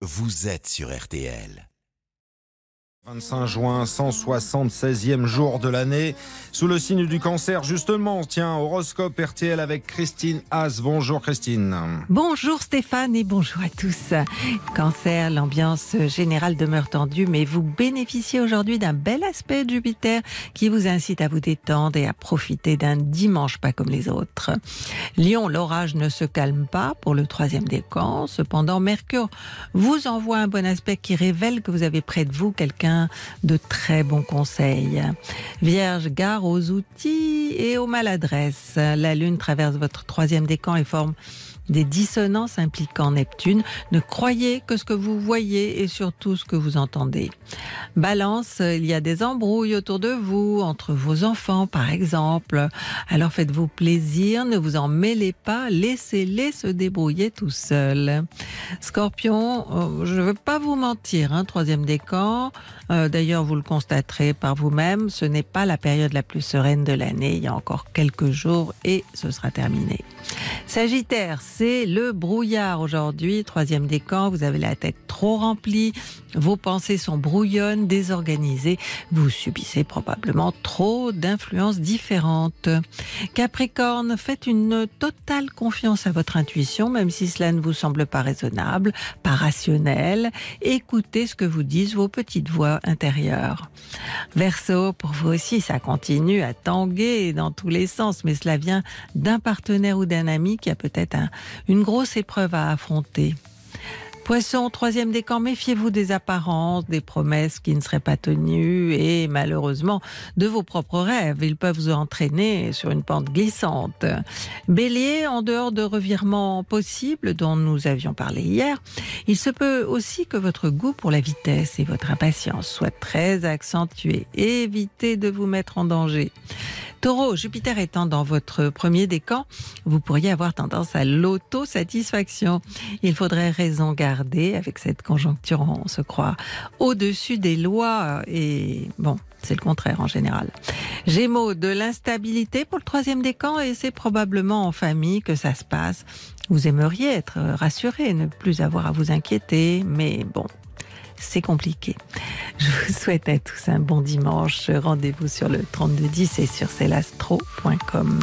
vous êtes sur RTL. 25 juin, 176e jour de l'année. Sous le signe du cancer, justement, tiens, horoscope RTL avec Christine Haas. Bonjour Christine. Bonjour Stéphane et bonjour à tous. Cancer, l'ambiance générale demeure tendue, mais vous bénéficiez aujourd'hui d'un bel aspect de Jupiter qui vous incite à vous détendre et à profiter d'un dimanche pas comme les autres. Lion, l'orage ne se calme pas pour le troisième décan. Cependant, Mercure vous envoie un bon aspect qui révèle que vous avez près de vous quelqu'un de très bons conseils. Vierge, gare aux outils et aux maladresses. La Lune traverse votre troisième décan et forme des dissonances impliquant Neptune. Ne croyez que ce que vous voyez et surtout ce que vous entendez. Balance, il y a des embrouilles autour de vous, entre vos enfants par exemple. Alors faites-vous plaisir, ne vous en mêlez pas, laissez-les se débrouiller tout seuls. Scorpion, euh, je ne veux pas vous mentir, hein, troisième décan. Euh, d'ailleurs, vous le constaterez par vous-même, ce n'est pas la période la plus sereine de l'année. Il y a encore quelques jours et ce sera terminé. Sagittaire, c'est le brouillard aujourd'hui, troisième décan, vous avez la tête trop remplie, vos pensées sont brouillonnes, désorganisées, vous subissez probablement trop d'influences différentes. Capricorne, faites une totale confiance à votre intuition, même si cela ne vous semble pas raisonnable, pas rationnel. Écoutez ce que vous disent vos petites voix intérieures. Verseau, pour vous aussi, ça continue à tanguer dans tous les sens, mais cela vient d'un partenaire ou d'un ami qui a peut-être une grosse épreuve à affronter. Poisson, troisième décan, méfiez-vous des apparences, des promesses qui ne seraient pas tenues et malheureusement de vos propres rêves. Ils peuvent vous entraîner sur une pente glissante. Bélier, en dehors de revirements possibles dont nous avions parlé hier, il se peut aussi que votre goût pour la vitesse et votre impatience soient très accentués. Évitez de vous mettre en danger. Taureau, Jupiter étant dans votre premier décan, vous pourriez avoir tendance à l'autosatisfaction. Il faudrait raison garder avec cette conjoncture, on se croit, au-dessus des lois et bon, c'est le contraire en général. Gémeaux, de l'instabilité pour le troisième décan et c'est probablement en famille que ça se passe. Vous aimeriez être rassuré, ne plus avoir à vous inquiéter, mais bon, c'est compliqué. Je vous souhaite à tous un bon dimanche. Rendez-vous sur le 3210 et sur celastro.com.